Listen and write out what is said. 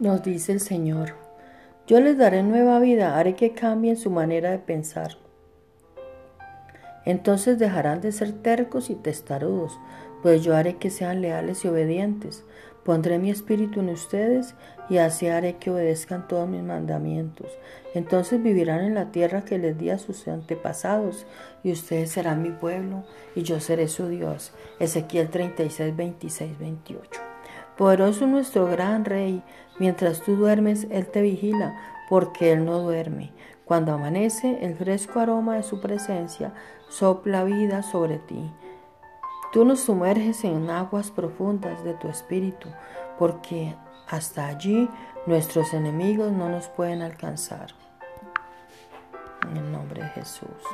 Nos dice el Señor, yo les daré nueva vida, haré que cambien su manera de pensar. Entonces dejarán de ser tercos y testarudos, pues yo haré que sean leales y obedientes. Pondré mi espíritu en ustedes y así haré que obedezcan todos mis mandamientos. Entonces vivirán en la tierra que les di a sus antepasados y ustedes serán mi pueblo y yo seré su Dios. Ezequiel 36, 26, 28. Poderoso nuestro gran Rey, mientras tú duermes, Él te vigila, porque Él no duerme. Cuando amanece, el fresco aroma de su presencia sopla vida sobre ti. Tú nos sumerges en aguas profundas de tu espíritu, porque hasta allí nuestros enemigos no nos pueden alcanzar. En el nombre de Jesús.